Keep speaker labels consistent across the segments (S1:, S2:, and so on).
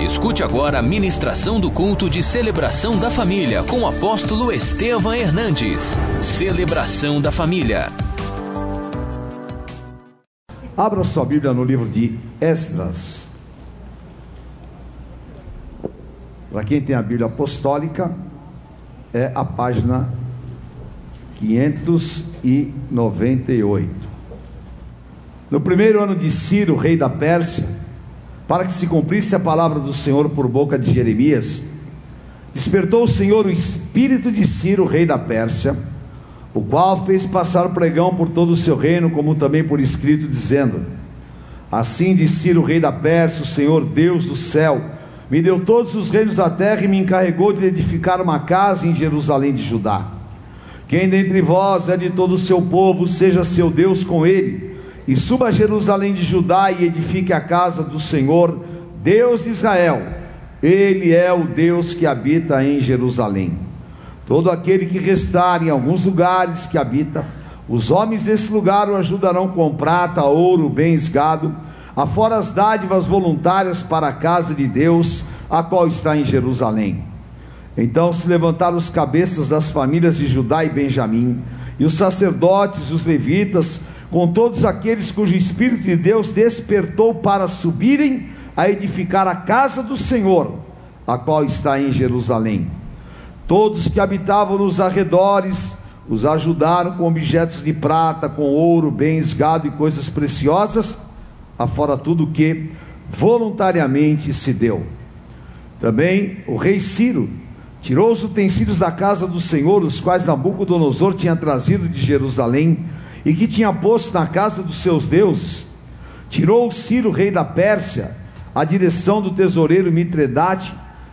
S1: Escute agora a ministração do culto de celebração da família com o apóstolo Estevam Hernandes. Celebração da família.
S2: Abra sua Bíblia no livro de Esdras. Para quem tem a Bíblia apostólica, é a página 598. No primeiro ano de Ciro, rei da Pérsia, para que se cumprisse a palavra do Senhor por boca de Jeremias, despertou o Senhor o espírito de Ciro, rei da Pérsia, o qual fez passar pregão por todo o seu reino, como também por escrito, dizendo: Assim diz Ciro, rei da Pérsia, o Senhor Deus do céu, me deu todos os reinos da terra e me encarregou de edificar uma casa em Jerusalém de Judá. Quem dentre vós é de todo o seu povo, seja seu Deus com ele e suba a Jerusalém de Judá e edifique a casa do Senhor, Deus de Israel. Ele é o Deus que habita em Jerusalém. Todo aquele que restar em alguns lugares que habita, os homens desse lugar o ajudarão com prata, ouro, bens, gado, afora as dádivas voluntárias para a casa de Deus, a qual está em Jerusalém. Então se levantaram os cabeças das famílias de Judá e Benjamim, e os sacerdotes, os levitas, com todos aqueles cujo Espírito de Deus despertou para subirem a edificar a casa do Senhor, a qual está em Jerusalém. Todos que habitavam nos arredores os ajudaram com objetos de prata, com ouro, bens, gado e coisas preciosas, afora tudo que voluntariamente se deu. Também o rei Ciro tirou os utensílios da casa do Senhor, os quais Nabucodonosor tinha trazido de Jerusalém, e que tinha posto na casa dos seus deuses, tirou Ciro, rei da Pérsia, a direção do tesoureiro Mitredate,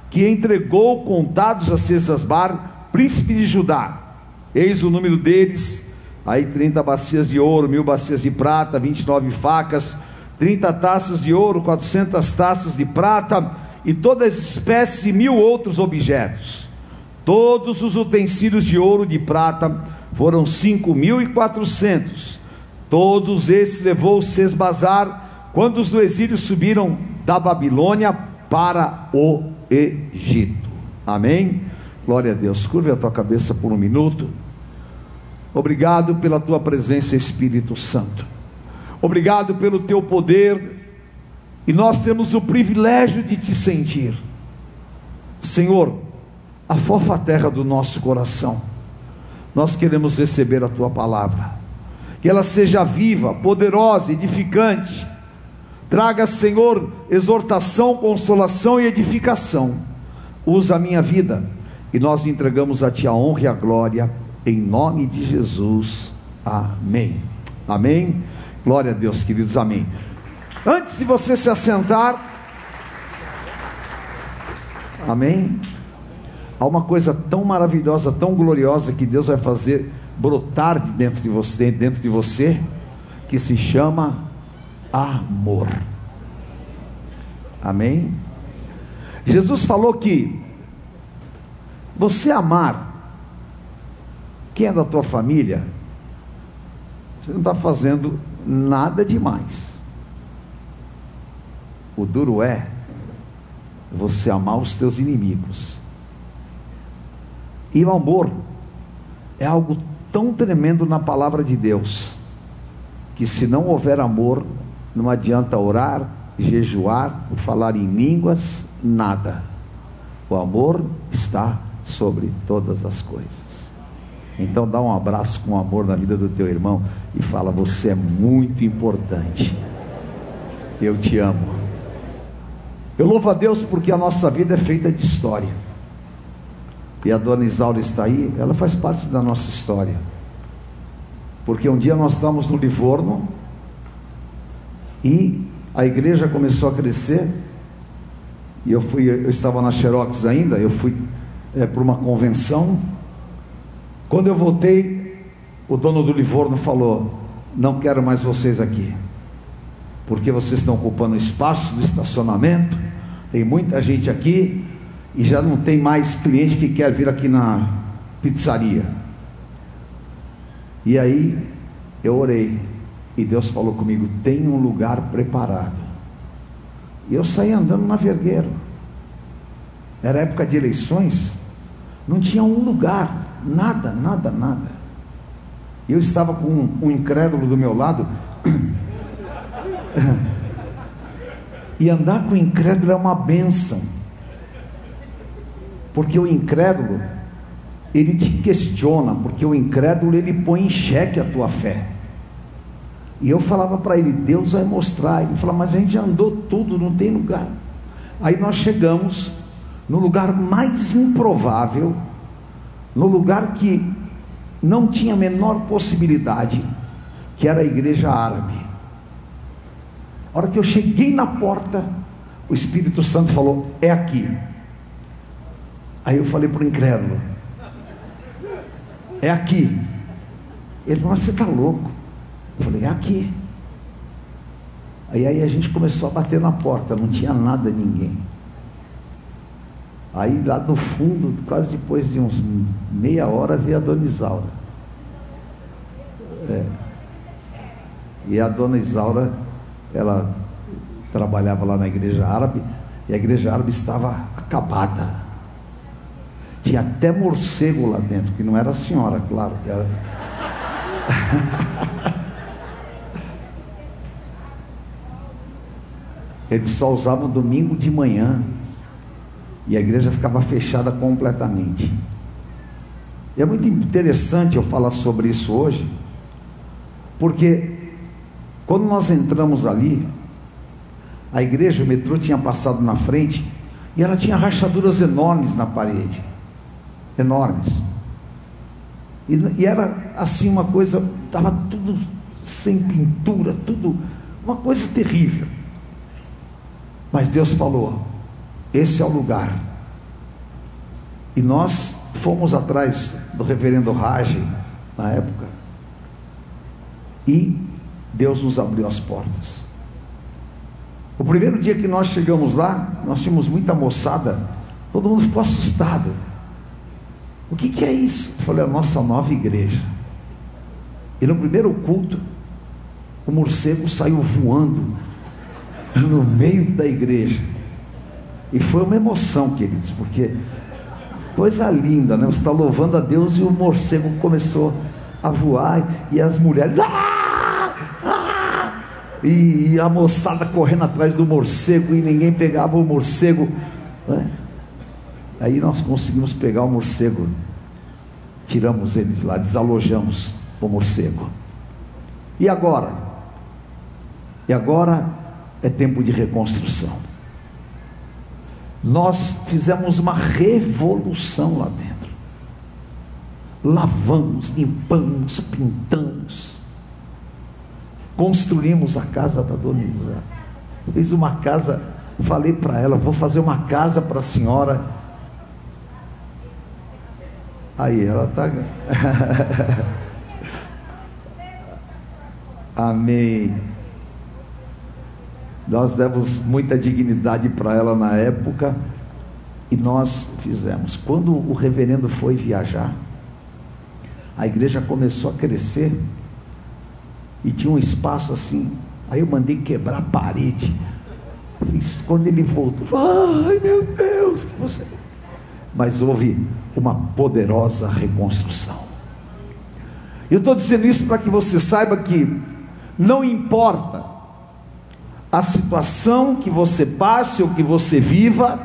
S2: que entregou contados a Cesasbar, príncipe de Judá. Eis o número deles, aí 30 bacias de ouro, mil bacias de prata, 29 facas, 30 taças de ouro, 400 taças de prata, e todas as espécies e mil outros objetos. Todos os utensílios de ouro, de prata, foram cinco mil e quatrocentos. Todos esses levou Sesbazar quando os do exílio subiram da Babilônia para o Egito. Amém? Glória a Deus. Curve a tua cabeça por um minuto. Obrigado pela tua presença, Espírito Santo. Obrigado pelo teu poder. E nós temos o privilégio de te sentir. Senhor, afofa a terra do nosso coração nós queremos receber a tua palavra. Que ela seja viva, poderosa, edificante. Traga, Senhor, exortação, consolação e edificação. Usa a minha vida e nós entregamos a Ti a honra e a glória, em nome de Jesus. Amém. Amém. Glória a Deus, queridos. Amém. Antes de você se assentar, Amém. Há uma coisa tão maravilhosa, tão gloriosa que Deus vai fazer brotar de dentro de você, dentro de você, que se chama amor. Amém? Jesus falou que você amar quem é da tua família, você não está fazendo nada demais. O duro é você amar os teus inimigos. E o amor é algo tão tremendo na palavra de Deus, que se não houver amor, não adianta orar, jejuar, falar em línguas, nada. O amor está sobre todas as coisas. Então dá um abraço com amor na vida do teu irmão e fala: Você é muito importante. Eu te amo. Eu louvo a Deus porque a nossa vida é feita de história e a dona Isaura está aí, ela faz parte da nossa história. Porque um dia nós estávamos no Livorno e a igreja começou a crescer. E eu fui, eu estava na Xerox ainda, eu fui é, para uma convenção. Quando eu voltei, o dono do Livorno falou: Não quero mais vocês aqui, porque vocês estão ocupando espaço do estacionamento. Tem muita gente aqui e já não tem mais cliente que quer vir aqui na pizzaria. E aí eu orei e Deus falou comigo: tem um lugar preparado. E eu saí andando na vergueiro. era época de eleições, não tinha um lugar, nada, nada, nada. Eu estava com um, incrédulo do meu lado. E andar com incrédulo é uma benção. Porque o incrédulo, ele te questiona, porque o incrédulo ele põe em xeque a tua fé. E eu falava para ele, Deus vai mostrar. Ele falou, mas a gente andou tudo, não tem lugar. Aí nós chegamos no lugar mais improvável, no lugar que não tinha a menor possibilidade, que era a igreja árabe. A hora que eu cheguei na porta, o Espírito Santo falou: É aqui. Aí eu falei para o incrédulo: É aqui. Ele falou: Mas você está louco? Eu falei: É aqui. Aí, aí a gente começou a bater na porta, não tinha nada, ninguém. Aí lá no fundo, quase depois de uns meia hora, veio a dona Isaura. É. E a dona Isaura, ela trabalhava lá na igreja árabe, e a igreja árabe estava acabada. Tinha até morcego lá dentro, que não era a senhora, claro que era. Eles só usavam domingo de manhã. E a igreja ficava fechada completamente. E é muito interessante eu falar sobre isso hoje, porque quando nós entramos ali, a igreja, o metrô tinha passado na frente e ela tinha rachaduras enormes na parede enormes. E, e era assim uma coisa, estava tudo sem pintura, tudo, uma coisa terrível. Mas Deus falou: esse é o lugar. E nós fomos atrás do reverendo Rage na época. E Deus nos abriu as portas. O primeiro dia que nós chegamos lá, nós tínhamos muita moçada, todo mundo ficou assustado. O que, que é isso? Eu falei, a nossa nova igreja. E no primeiro culto, o morcego saiu voando no meio da igreja. E foi uma emoção, queridos, porque coisa linda, né? Você está louvando a Deus e o morcego começou a voar e as mulheres. Ah! Ah! E, a moçada correndo atrás do morcego e ninguém pegava o morcego. Né? Aí nós conseguimos pegar o morcego, tiramos ele de lá, desalojamos o morcego. E agora? E agora é tempo de reconstrução. Nós fizemos uma revolução lá dentro. Lavamos, limpamos, pintamos. Construímos a casa da dona Isa. Fiz uma casa, falei para ela, vou fazer uma casa para a senhora. Aí ela está. Amém. Nós demos muita dignidade para ela na época e nós fizemos. Quando o reverendo foi viajar, a igreja começou a crescer e tinha um espaço assim. Aí eu mandei quebrar a parede. Quando ele voltou, ai meu Deus, que você. Mas houve uma poderosa reconstrução. Eu estou dizendo isso para que você saiba que não importa a situação que você passe ou que você viva,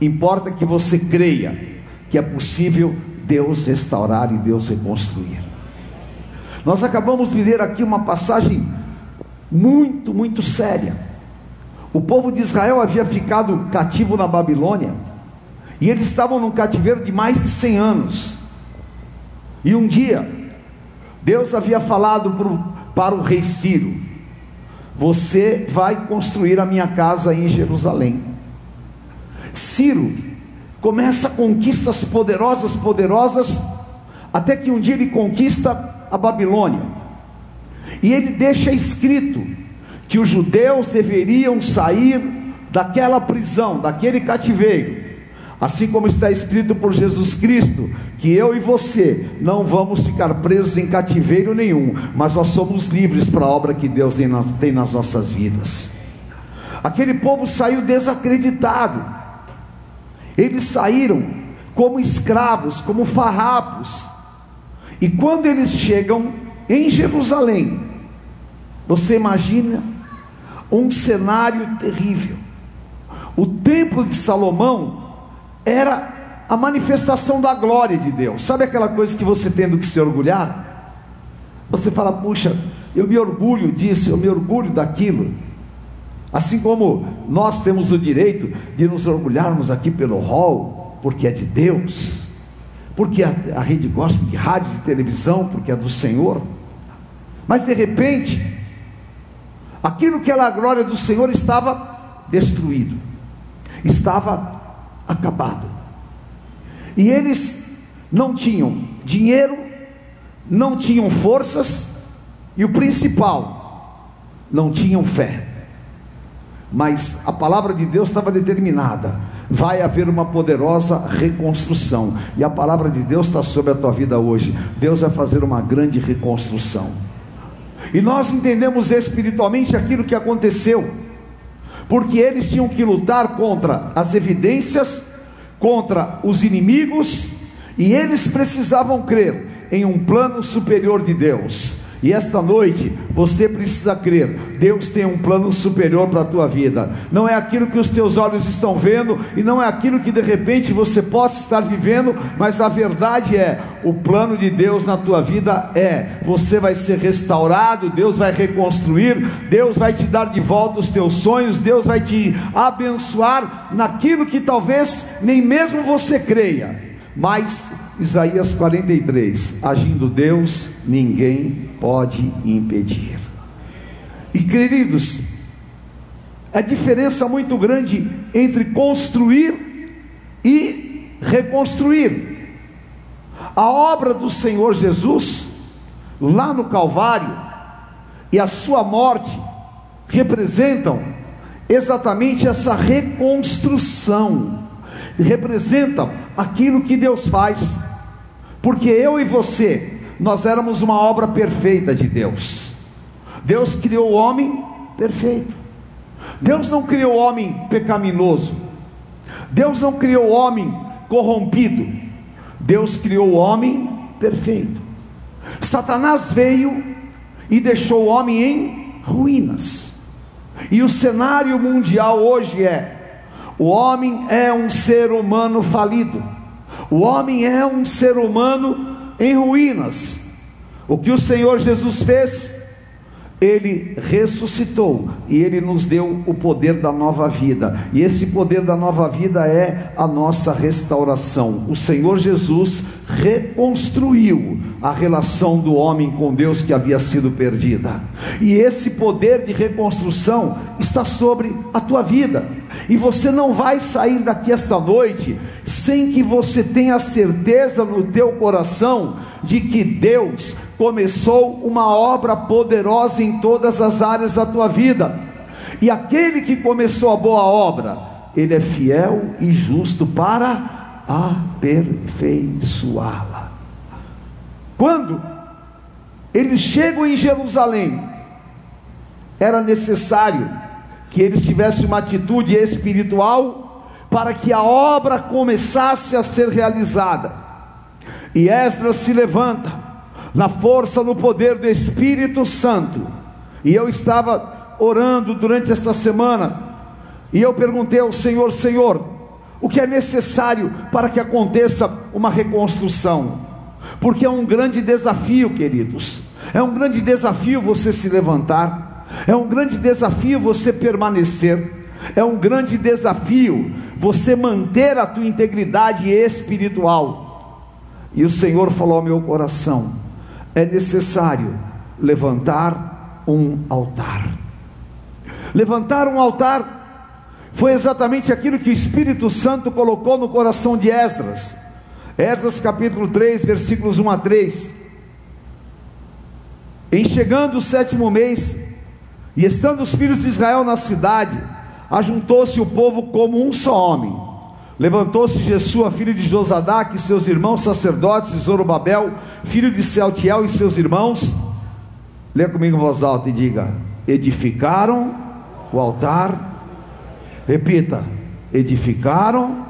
S2: importa que você creia que é possível Deus restaurar e Deus reconstruir. Nós acabamos de ler aqui uma passagem muito, muito séria. O povo de Israel havia ficado cativo na Babilônia, e eles estavam num cativeiro de mais de 100 anos. E um dia, Deus havia falado pro, para o rei Ciro: você vai construir a minha casa em Jerusalém. Ciro começa conquistas poderosas, poderosas, até que um dia ele conquista a Babilônia. E ele deixa escrito que os judeus deveriam sair daquela prisão, daquele cativeiro, Assim como está escrito por Jesus Cristo, que eu e você não vamos ficar presos em cativeiro nenhum, mas nós somos livres para a obra que Deus tem nas nossas vidas. Aquele povo saiu desacreditado, Eles saíram como escravos, como farrapos. E quando eles chegam em Jerusalém, você imagina um cenário terrível. O templo de Salomão era a manifestação da glória de Deus. Sabe aquela coisa que você tem do que se orgulhar? Você fala, puxa, eu me orgulho disso, eu me orgulho daquilo. Assim como nós temos o direito de nos orgulharmos aqui pelo hall, porque é de Deus, porque a, a rede gosta de rádio e televisão, porque é do Senhor. Mas de repente, aquilo que era a glória do Senhor estava destruído, estava acabado. E eles não tinham dinheiro, não tinham forças, e o principal, não tinham fé. Mas a palavra de Deus estava determinada. Vai haver uma poderosa reconstrução. E a palavra de Deus está sobre a tua vida hoje. Deus vai fazer uma grande reconstrução. E nós entendemos espiritualmente aquilo que aconteceu. Porque eles tinham que lutar contra as evidências, contra os inimigos, e eles precisavam crer em um plano superior de Deus. E esta noite você precisa crer, Deus tem um plano superior para a tua vida. Não é aquilo que os teus olhos estão vendo e não é aquilo que de repente você possa estar vivendo, mas a verdade é, o plano de Deus na tua vida é: você vai ser restaurado, Deus vai reconstruir, Deus vai te dar de volta os teus sonhos, Deus vai te abençoar naquilo que talvez nem mesmo você creia. Mas Isaías 43: agindo Deus, ninguém pode impedir. E queridos, a diferença muito grande entre construir e reconstruir. A obra do Senhor Jesus, lá no Calvário, e a sua morte, representam exatamente essa reconstrução, representam aquilo que Deus faz porque eu e você, nós éramos uma obra perfeita de Deus. Deus criou o homem perfeito. Deus não criou o homem pecaminoso. Deus não criou o homem corrompido. Deus criou o homem perfeito. Satanás veio e deixou o homem em ruínas. E o cenário mundial hoje é: o homem é um ser humano falido. O homem é um ser humano em ruínas. O que o Senhor Jesus fez? Ele ressuscitou e ele nos deu o poder da nova vida. E esse poder da nova vida é a nossa restauração. O Senhor Jesus reconstruiu a relação do homem com Deus que havia sido perdida. E esse poder de reconstrução está sobre a tua vida. E você não vai sair daqui esta noite sem que você tenha certeza no teu coração de que Deus começou uma obra poderosa em todas as áreas da tua vida. E aquele que começou a boa obra, ele é fiel e justo para aperfeiçoá-la. Quando eles chegam em Jerusalém, era necessário que eles tivessem uma atitude espiritual para que a obra começasse a ser realizada. E Esdras se levanta na força, no poder do Espírito Santo. E eu estava orando durante esta semana, e eu perguntei ao Senhor: Senhor, o que é necessário para que aconteça uma reconstrução? Porque é um grande desafio, queridos. É um grande desafio você se levantar, é um grande desafio você permanecer, é um grande desafio você manter a tua integridade espiritual. E o Senhor falou ao meu coração: é necessário levantar um altar. Levantar um altar foi exatamente aquilo que o Espírito Santo colocou no coração de Esdras. Esdras capítulo 3, versículos 1 a 3. Em chegando o sétimo mês, e estando os filhos de Israel na cidade, ajuntou-se o povo como um só homem Levantou-se Jesua, filho de Josadac, e seus irmãos sacerdotes, e Zorobabel, filho de Sealtiel, e seus irmãos. Leia comigo em voz alta e diga: Edificaram o altar. Repita: Edificaram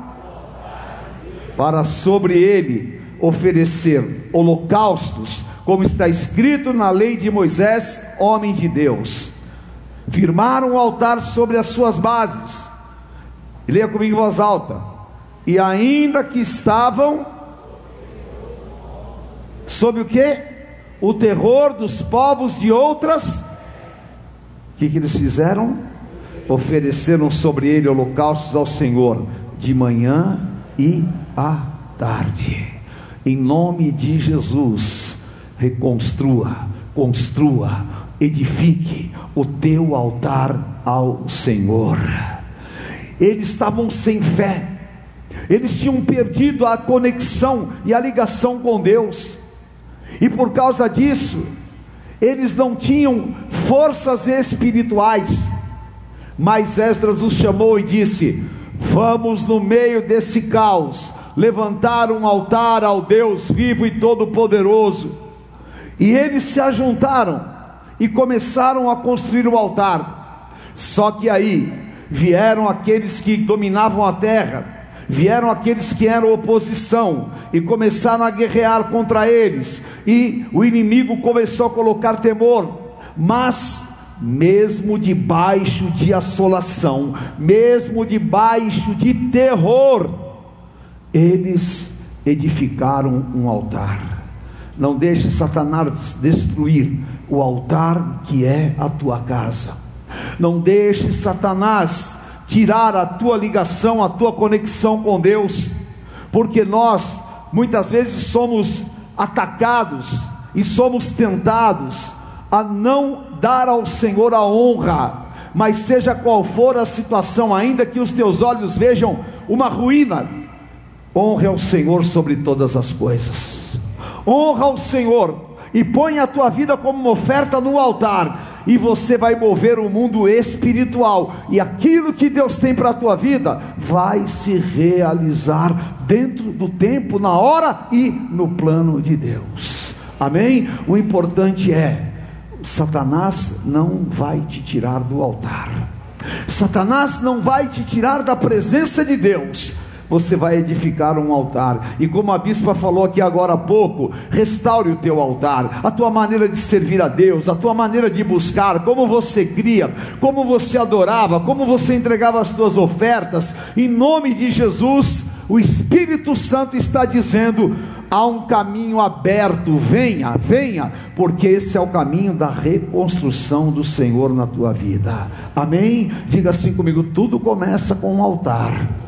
S2: para sobre ele oferecer holocaustos, como está escrito na lei de Moisés, homem de Deus. Firmaram o altar sobre as suas bases. Leia comigo em voz alta. E ainda que estavam sob o que? O terror dos povos de outras. O que, que eles fizeram? Ofereceram sobre ele holocaustos ao Senhor de manhã e à tarde. Em nome de Jesus, reconstrua, construa, edifique o teu altar ao Senhor. Eles estavam sem fé, eles tinham perdido a conexão e a ligação com Deus, e por causa disso, eles não tinham forças espirituais. Mas Esdras os chamou e disse: Vamos no meio desse caos levantar um altar ao Deus vivo e todo-poderoso. E eles se ajuntaram e começaram a construir o altar. Só que aí vieram aqueles que dominavam a terra, vieram aqueles que eram oposição e começaram a guerrear contra eles. E o inimigo começou a colocar temor, mas mesmo debaixo de assolação, mesmo debaixo de terror, eles edificaram um altar. Não deixe Satanás destruir o altar que é a tua casa. Não deixe Satanás tirar a tua ligação, a tua conexão com Deus, porque nós muitas vezes somos atacados e somos tentados a não dar ao Senhor a honra, mas seja qual for a situação, ainda que os teus olhos vejam uma ruína, honre ao Senhor sobre todas as coisas, honra ao Senhor e põe a tua vida como uma oferta no altar, e você vai mover o mundo espiritual, e aquilo que Deus tem para a tua vida vai se realizar dentro do tempo, na hora e no plano de Deus. Amém? O importante é Satanás não vai te tirar do altar. Satanás não vai te tirar da presença de Deus. Você vai edificar um altar, e como a bispa falou aqui agora há pouco, restaure o teu altar, a tua maneira de servir a Deus, a tua maneira de buscar, como você cria, como você adorava, como você entregava as tuas ofertas, em nome de Jesus, o Espírito Santo está dizendo: há um caminho aberto, venha, venha, porque esse é o caminho da reconstrução do Senhor na tua vida. Amém? Diga assim comigo: tudo começa com um altar.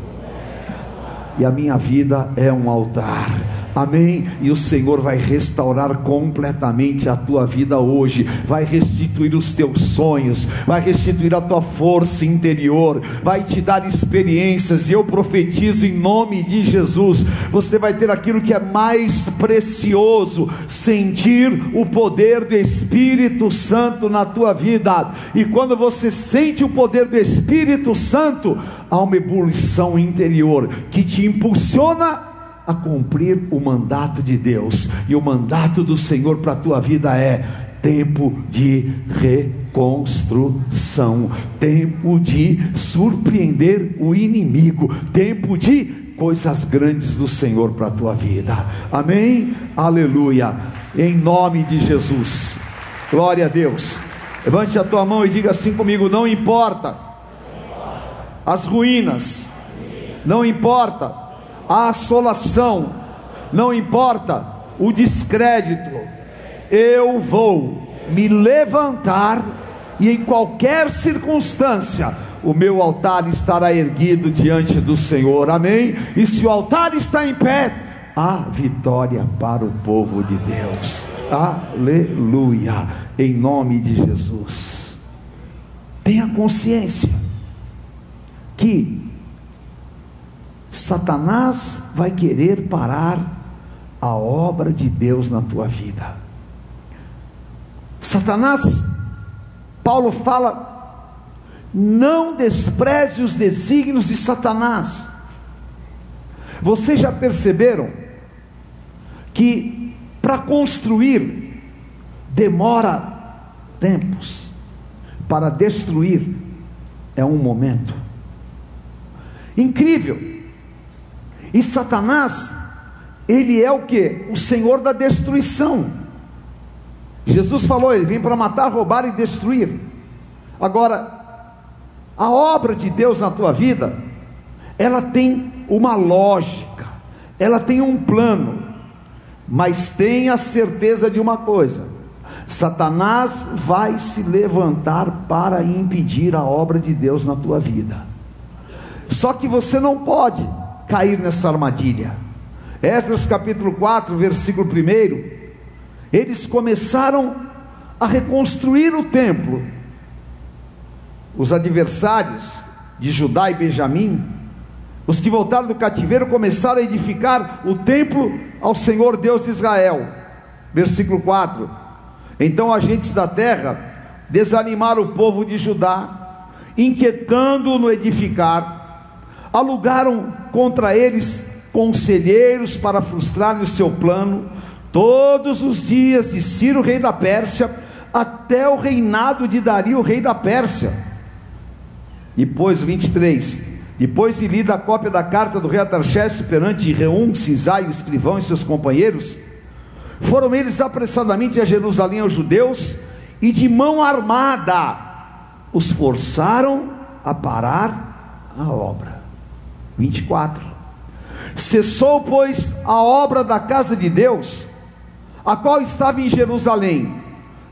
S2: E a minha vida é um altar amém? E o Senhor vai restaurar completamente a tua vida hoje, vai restituir os teus sonhos, vai restituir a tua força interior, vai te dar experiências, e eu profetizo em nome de Jesus: você vai ter aquilo que é mais precioso, sentir o poder do Espírito Santo na tua vida, e quando você sente o poder do Espírito Santo, há uma ebulição interior que te impulsiona a cumprir o mandato de Deus. E o mandato do Senhor para a tua vida é tempo de reconstrução, tempo de surpreender o inimigo, tempo de coisas grandes do Senhor para a tua vida. Amém? Aleluia. Em nome de Jesus. Glória a Deus. Levante a tua mão e diga assim comigo: não importa as ruínas, não importa a assolação, não importa o descrédito, eu vou me levantar e em qualquer circunstância, o meu altar estará erguido diante do Senhor, amém? E se o altar está em pé, há vitória para o povo de Deus, aleluia, em nome de Jesus. Tenha consciência que Satanás vai querer parar a obra de Deus na tua vida. Satanás, Paulo fala, não despreze os desígnios de Satanás. Vocês já perceberam que para construir demora tempos, para destruir é um momento. Incrível E Satanás, ele é o que? O senhor da destruição. Jesus falou, ele vem para matar, roubar e destruir. Agora, a obra de Deus na tua vida, ela tem uma lógica, ela tem um plano, mas tenha certeza de uma coisa: Satanás vai se levantar para impedir a obra de Deus na tua vida. Só que você não pode cair nessa armadilha. Esdras capítulo 4, versículo 1, eles começaram a reconstruir o templo. Os adversários de Judá e Benjamim, os que voltaram do cativeiro, começaram a edificar o templo ao Senhor Deus de Israel. Versículo 4: Então agentes da terra desanimaram o povo de Judá, inquietando-o no edificar, alugaram contra eles conselheiros para frustrar o seu plano, todos os dias de Ciro, rei da Pérsia, até o reinado de Dario, rei da Pérsia. Depois, 23. Depois de lida a cópia da carta do rei Atarxerxes perante Reum, Cisai, o escrivão e seus companheiros, foram eles apressadamente a Jerusalém aos judeus e de mão armada os forçaram a parar a obra. 24. Cessou, pois, a obra da casa de Deus, a qual estava em Jerusalém,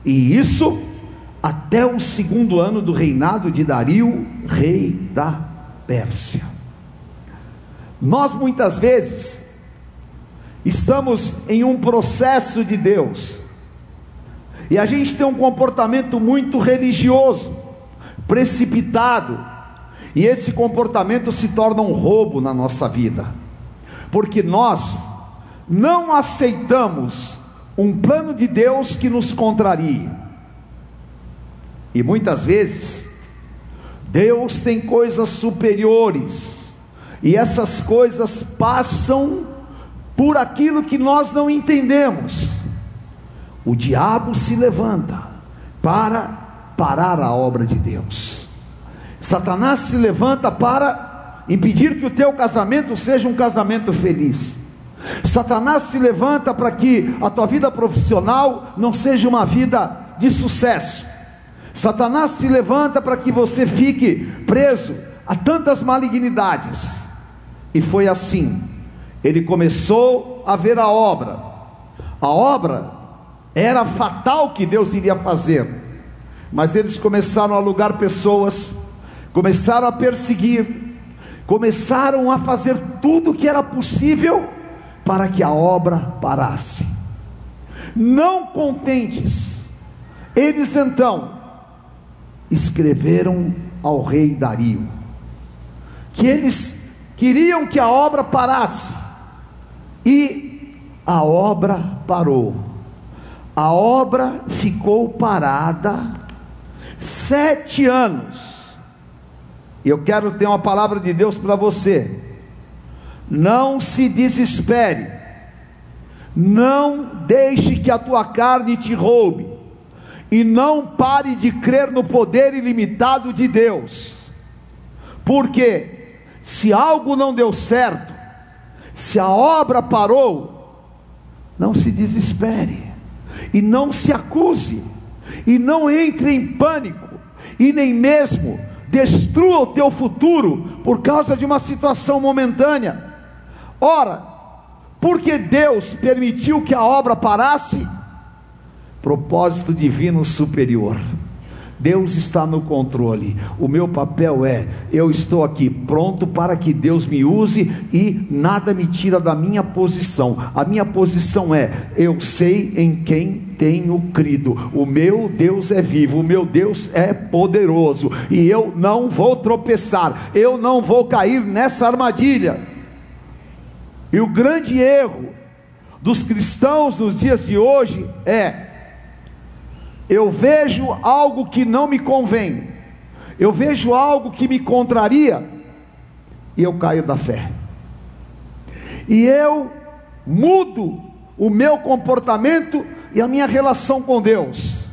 S2: e isso até o segundo ano do reinado de Dario, rei da Pérsia. Nós muitas vezes estamos em um processo de Deus, e a gente tem um comportamento muito religioso, precipitado, e esse comportamento se torna um roubo na nossa vida, porque nós não aceitamos um plano de Deus que nos contrarie. E muitas vezes, Deus tem coisas superiores, e essas coisas passam por aquilo que nós não entendemos. O diabo se levanta para parar a obra de Deus. Satanás se levanta para impedir que o teu casamento seja um casamento feliz. Satanás se levanta para que a tua vida profissional não seja uma vida de sucesso. Satanás se levanta para que você fique preso a tantas malignidades. E foi assim. Ele começou a ver a obra. A obra era fatal que Deus iria fazer. Mas eles começaram a alugar pessoas, começaram a perseguir, começaram a fazer tudo o que era possível para que a obra parasse. Não contentes, eles então escreveram ao rei Dario que eles queriam que a obra parasse e a obra parou. A obra ficou parada sete anos. E eu quero ter uma palavra de Deus para você. Não se desespere. Não deixe que a tua carne te roube. E não pare de crer no poder ilimitado de Deus, porque se algo não deu certo, se a obra parou, não se desespere. E não se acuse. E não entre em pânico. E nem mesmo destrua o teu futuro por causa de uma situação momentânea. Ora, porque Deus permitiu que a obra parasse, propósito divino superior. Deus está no controle. O meu papel é: eu estou aqui pronto para que Deus me use e nada me tira da minha posição. A minha posição é: eu sei em quem tenho crido. O meu Deus é vivo, o meu Deus é poderoso e eu não vou tropeçar, eu não vou cair nessa armadilha. E o grande erro dos cristãos nos dias de hoje é eu vejo algo que não me convém, eu vejo algo que me contraria, e eu caio da fé, e eu mudo o meu comportamento e a minha relação com Deus,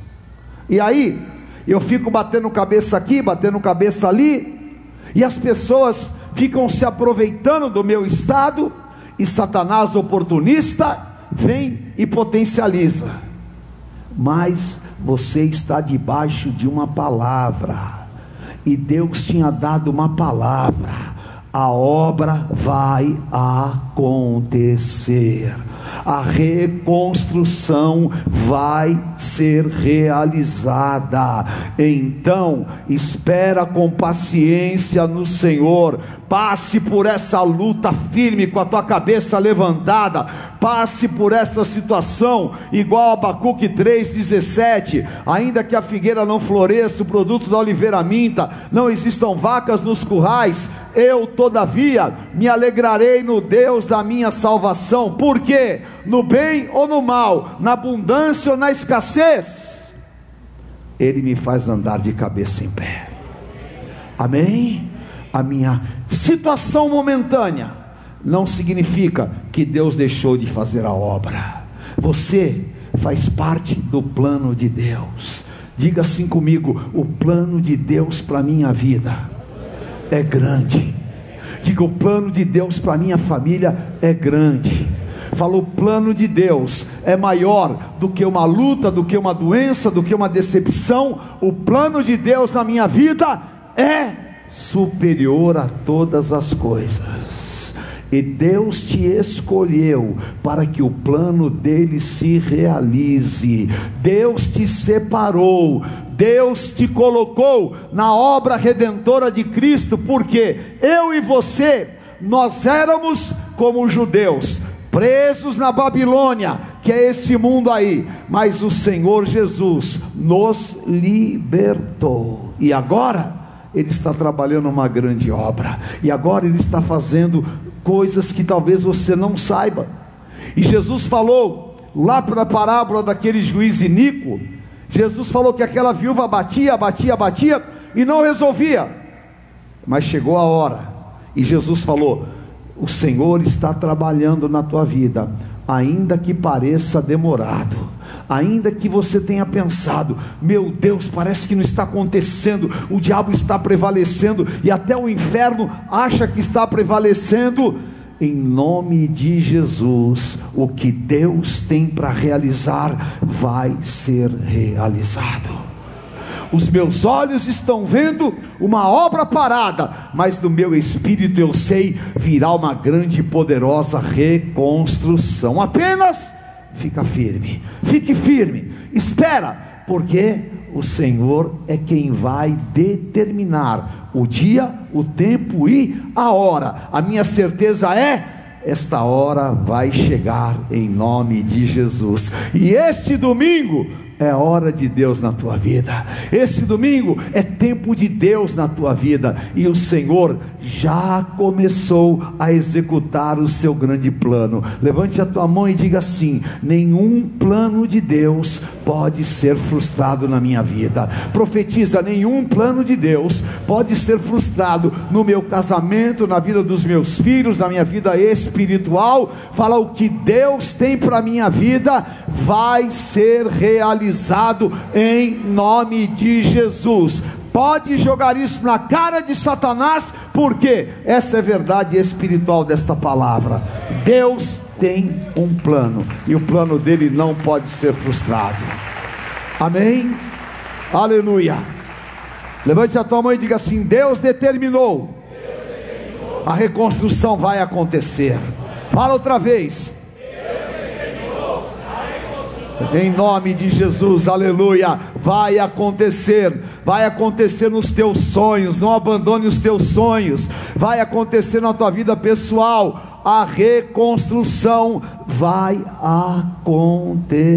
S2: e aí eu fico batendo cabeça aqui, batendo cabeça ali, e as pessoas ficam se aproveitando do meu estado e Satanás oportunista vem e potencializa. Mas você está debaixo de uma palavra, e Deus tinha dado uma palavra a obra vai acontecer. A reconstrução vai ser realizada. Então, espera com paciência no Senhor, passe por essa luta firme com a tua cabeça levantada, passe por essa situação, igual a Abacuque 3,17: ainda que a figueira não floresça, o produto da oliveira minta, não existam vacas nos currais, eu todavia me alegrarei no Deus da minha salvação, porque no bem ou no mal, na abundância ou na escassez, Ele me faz andar de cabeça em pé. Amém? A minha situação momentânea não significa que Deus deixou de fazer a obra. Você faz parte do plano de Deus. Diga assim comigo: o plano de Deus para minha vida é grande. Diga: o plano de Deus para minha família é grande. Fala, o plano de Deus é maior do que uma luta, do que uma doença, do que uma decepção. O plano de Deus na minha vida é superior a todas as coisas. E Deus te escolheu para que o plano dele se realize. Deus te separou, Deus te colocou na obra redentora de Cristo, porque eu e você, nós éramos como judeus, presos na Babilônia, que é esse mundo aí, mas o Senhor Jesus nos libertou. E agora, ele está trabalhando uma grande obra, e agora Ele está fazendo coisas que talvez você não saiba. E Jesus falou, lá para a parábola daquele juiz iníquo, Jesus falou que aquela viúva batia, batia, batia e não resolvia. Mas chegou a hora, e Jesus falou: O Senhor está trabalhando na tua vida, ainda que pareça demorado ainda que você tenha pensado, meu Deus, parece que não está acontecendo, o diabo está prevalecendo e até o inferno acha que está prevalecendo. Em nome de Jesus, o que Deus tem para realizar vai ser realizado. Os meus olhos estão vendo uma obra parada, mas no meu espírito eu sei virá uma grande e poderosa reconstrução. Apenas fica firme, fique firme, espera, porque o Senhor é quem vai determinar o dia, o tempo e a hora. A minha certeza é esta hora vai chegar em nome de Jesus. E este domingo é hora de Deus na tua vida. Esse domingo é tempo de Deus na tua vida. E o Senhor já começou a executar o seu grande plano. Levante a tua mão e diga assim: nenhum plano de Deus pode ser frustrado na minha vida. Profetiza: nenhum plano de Deus pode ser frustrado no meu casamento, na vida dos meus filhos, na minha vida espiritual. Fala o que Deus tem para minha vida vai ser realizado em nome de Jesus pode jogar isso na cara de Satanás, porque essa é a verdade espiritual desta palavra. Deus tem um plano, e o plano dele não pode ser frustrado. Amém? Aleluia. Levante a tua mão e diga assim: Deus determinou, a reconstrução vai acontecer. Fala outra vez. Em nome de Jesus, aleluia. Vai acontecer, vai acontecer nos teus sonhos. Não abandone os teus sonhos. Vai acontecer na tua vida pessoal. A reconstrução vai acontecer.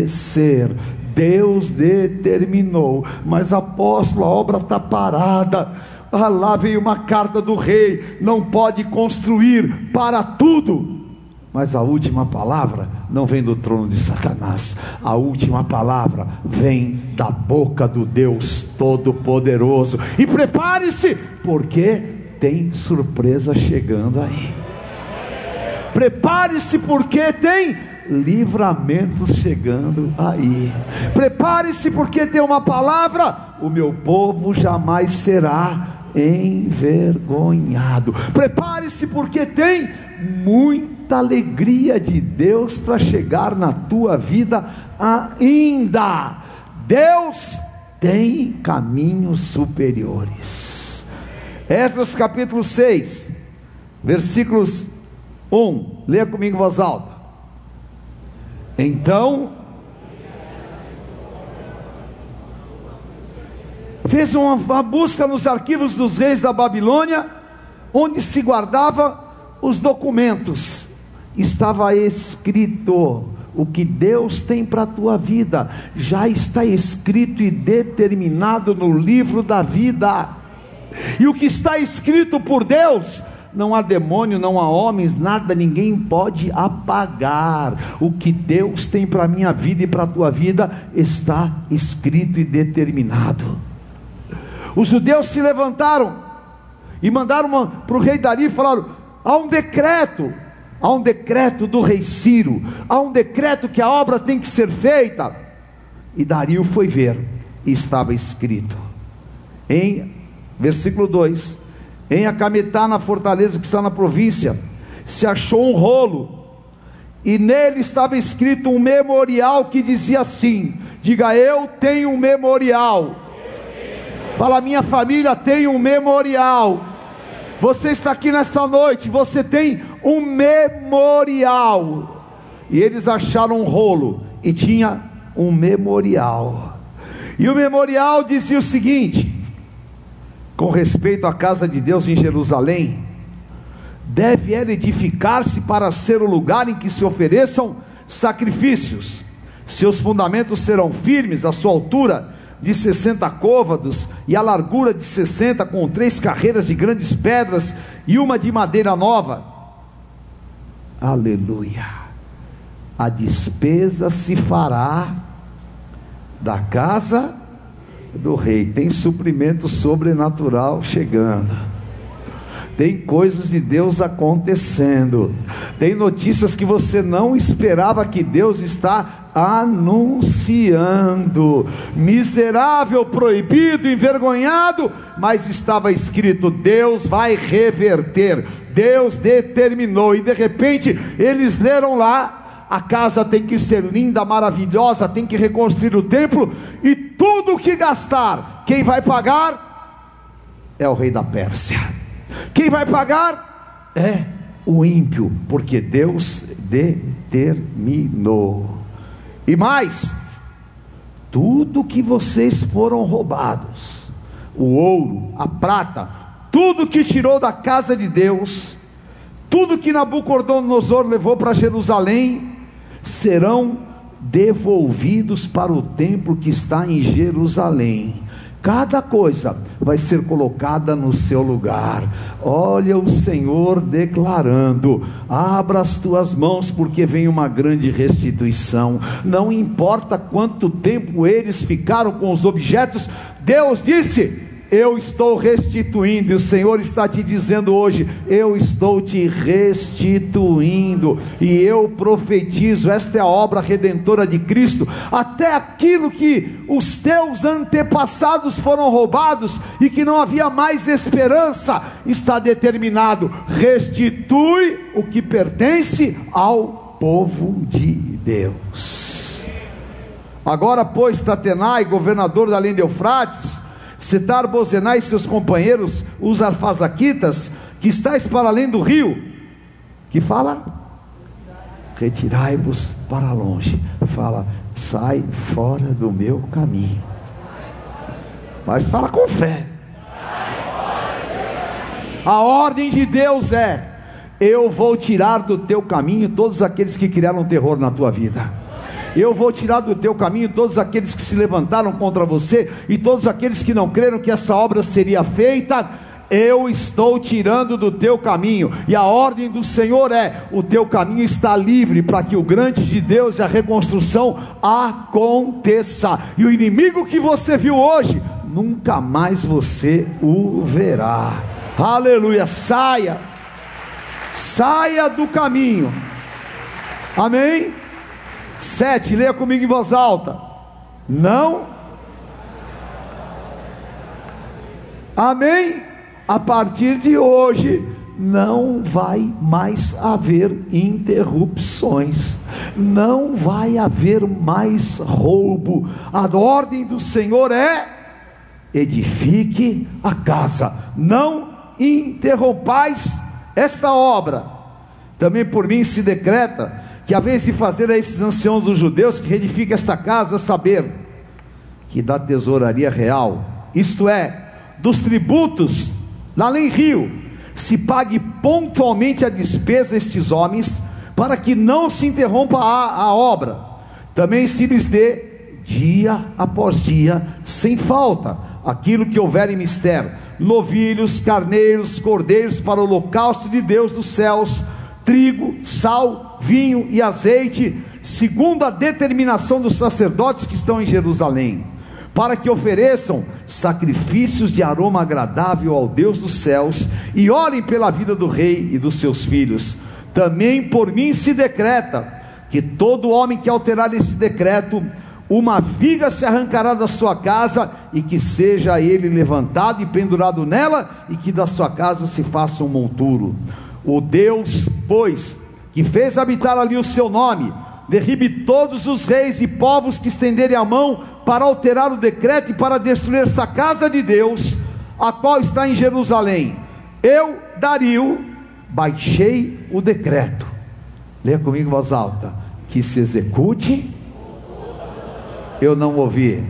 S2: Deus determinou, mas apóstolo, a obra está parada. Ah, lá veio uma carta do rei: não pode construir para tudo mas a última palavra não vem do trono de Satanás, a última palavra vem da boca do Deus Todo-Poderoso. E prepare-se, porque tem surpresa chegando aí. Prepare-se, porque tem livramentos chegando aí. Prepare-se, porque tem uma palavra: o meu povo jamais será envergonhado. Prepare-se, porque tem muita alegria de Deus para chegar na tua vida ainda. Deus tem caminhos superiores. Esdras capítulo 6, versículos 1. Leia comigo em voz alta. Então, fez uma, uma, busca nos arquivos dos reis da Babilônia, onde se guardava os documentos. Estava escrito o que Deus tem para a tua vida, já está escrito e determinado no livro da vida. E o que está escrito por Deus não há demônio, não há homens, nada, ninguém pode apagar. O que Deus tem para a minha vida e para a tua vida está escrito e determinado. Os judeus se levantaram e mandaram para o rei Dari e falaram: há um decreto, há um decreto do rei Ciro, há um decreto que a obra tem que ser feita. E Dario foi ver, e estava escrito, em versículo 2: em Acametá, na fortaleza que está na província, se achou um rolo, e nele estava escrito um memorial que dizia assim: diga, eu tenho um memorial. Fala, minha família tem um memorial. Você está aqui nesta noite, você tem um memorial. E eles acharam um rolo e tinha um memorial. E o memorial dizia o seguinte: com respeito à casa de Deus em Jerusalém, deve ela edificar-se para ser o lugar em que se ofereçam sacrifícios. Seus fundamentos serão firmes, a sua altura de 60 côvados e a largura de 60, com três carreiras de grandes pedras e uma de madeira nova. Aleluia! A despesa se fará da casa do rei. Tem suprimento sobrenatural chegando. Tem coisas de Deus acontecendo. Tem notícias que você não esperava que Deus está anunciando. Miserável, proibido, envergonhado, mas estava escrito: Deus vai reverter. Deus determinou e de repente eles leram lá a casa tem que ser linda, maravilhosa, tem que reconstruir o templo, e tudo que gastar, quem vai pagar é o rei da Pérsia. Quem vai pagar é o ímpio, porque Deus determinou. E mais, tudo que vocês foram roubados, o ouro, a prata, tudo que tirou da casa de Deus, tudo que Nabucodonosor levou para Jerusalém, serão devolvidos para o templo que está em Jerusalém. Cada coisa vai ser colocada no seu lugar. Olha o Senhor declarando: abra as tuas mãos, porque vem uma grande restituição. Não importa quanto tempo eles ficaram com os objetos, Deus disse: eu estou restituindo, e o Senhor está te dizendo hoje: eu estou te restituindo, e eu profetizo, esta é a obra redentora de Cristo, até aquilo que os teus antepassados foram roubados e que não havia mais esperança, está determinado: restitui o que pertence ao povo de Deus. Agora, pois, Tatenai, governador da além de Eufrates, Setar Bozenai e seus companheiros, os arfazaquitas, que estáis para além do rio, que fala: retirai-vos para longe. Fala, sai fora do meu caminho. Mas fala com fé. A ordem de Deus é: eu vou tirar do teu caminho todos aqueles que criaram terror na tua vida eu vou tirar do teu caminho todos aqueles que se levantaram contra você e todos aqueles que não creram que essa obra seria feita. Eu estou tirando do teu caminho, e a ordem do Senhor é: o teu caminho está livre para que o grande de Deus e a reconstrução aconteça. E o inimigo que você viu hoje, nunca mais você o verá. Aleluia! Saia, saia do caminho. Amém? Sete, leia comigo em voz alta. Não. Amém? a partir de hoje, não vai mais haver interrupções, não vai haver mais roubo. A ordem do Senhor é: edifique a casa, não interrompais esta obra. Também por mim se decreta que a vez de fazer a esses anciãos dos judeus que reedifiquem esta casa, saber que da tesouraria real, isto é, dos tributos, lá em Rio, se pague pontualmente a despesa a estes homens, para que não se interrompa a, a obra. Também se lhes dê dia após dia, sem falta, aquilo que houver em mistério: novilhos, carneiros, cordeiros para o holocausto de Deus dos céus, trigo, sal, vinho e azeite, segundo a determinação dos sacerdotes que estão em Jerusalém para que ofereçam sacrifícios de aroma agradável ao Deus dos céus e orem pela vida do rei e dos seus filhos. Também por mim se decreta que todo homem que alterar esse decreto, uma viga se arrancará da sua casa e que seja ele levantado e pendurado nela e que da sua casa se faça um monturo. O Deus, pois, que fez habitar ali o seu nome, derribe todos os reis e povos que estenderem a mão para alterar o decreto e para destruir esta casa de Deus, a qual está em Jerusalém. Eu, Dario, baixei o decreto. Leia comigo em voz alta. Que se execute. Eu não ouvi.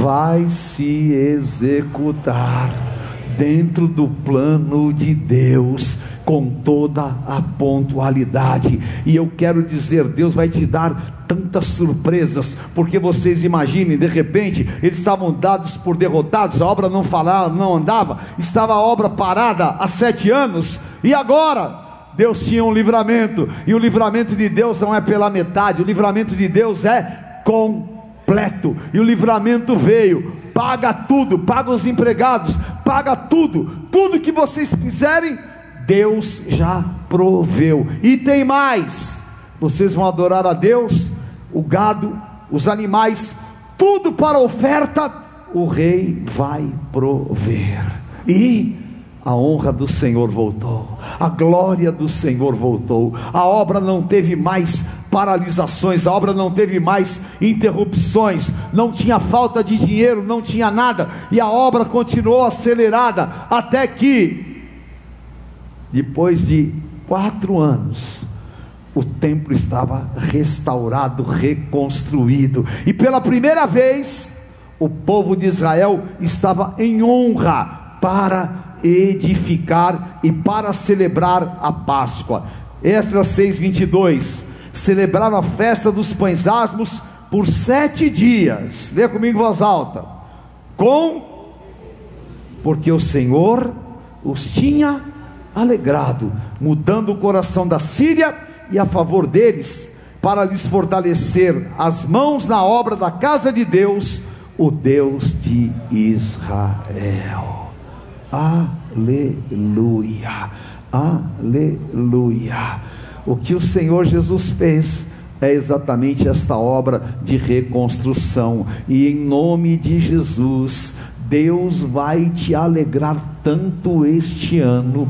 S2: Vai se executar dentro do plano de Deus com toda a pontualidade. E eu quero dizer, Deus vai te dar tantas surpresas, porque vocês imaginem, de repente, eles estavam dados por derrotados, a obra não falava, não andava, estava a obra parada há sete anos, e agora? Deus tinha um livramento, e o livramento de Deus não é pela metade, o livramento de Deus é completo, e o livramento veio, paga tudo, paga os empregados, paga tudo, tudo que vocês fizerem, Deus já proveu. E tem mais: vocês vão adorar a Deus, o gado, os animais, tudo para oferta, o rei vai prover. E a honra do Senhor voltou, a glória do Senhor voltou, a obra não teve mais paralisações, a obra não teve mais interrupções, não tinha falta de dinheiro, não tinha nada, e a obra continuou acelerada, até que depois de quatro anos, o templo estava restaurado, reconstruído, e pela primeira vez, o povo de Israel estava em honra para edificar e para celebrar a Páscoa. Extra 6:22. Celebraram a festa dos pães asmos por sete dias. Lê comigo em voz alta. Com porque o Senhor os tinha alegrado, mudando o coração da Síria e a favor deles, para lhes fortalecer as mãos na obra da casa de Deus, o Deus de Israel. Aleluia, aleluia. O que o Senhor Jesus fez é exatamente esta obra de reconstrução, e em nome de Jesus, Deus vai te alegrar tanto este ano,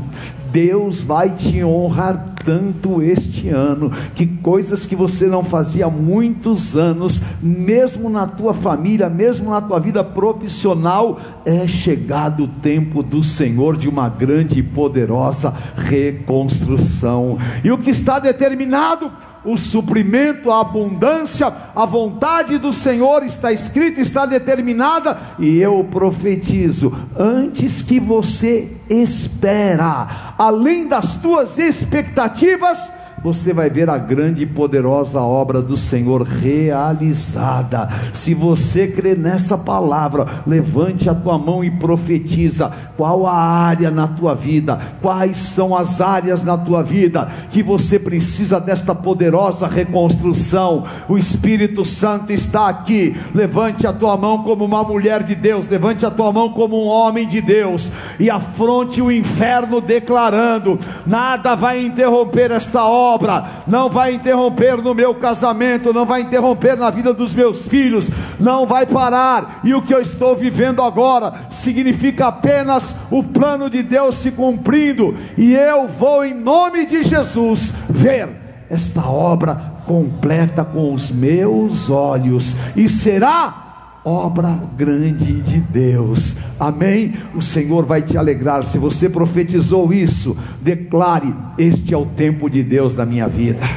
S2: Deus vai te honrar tanto este ano, que coisas que você não fazia há muitos anos, mesmo na tua família, mesmo na tua vida profissional, é chegado o tempo do Senhor de uma grande e poderosa reconstrução. E o que está determinado o suprimento, a abundância, a vontade do Senhor está escrita, está determinada, e eu profetizo: antes que você espera, além das tuas expectativas, você vai ver a grande e poderosa obra do Senhor realizada. Se você crê nessa palavra, levante a tua mão e profetiza qual a área na tua vida, quais são as áreas na tua vida que você precisa desta poderosa reconstrução. O Espírito Santo está aqui. Levante a tua mão como uma mulher de Deus, levante a tua mão como um homem de Deus e afronte o inferno declarando: nada vai interromper esta obra obra, não vai interromper no meu casamento, não vai interromper na vida dos meus filhos, não vai parar. E o que eu estou vivendo agora significa apenas o plano de Deus se cumprindo, e eu vou, em nome de Jesus, ver esta obra completa com os meus olhos, e será obra grande de Deus. Amém? O Senhor vai te alegrar. Se você profetizou isso, declare: Este é o tempo de Deus na minha vida.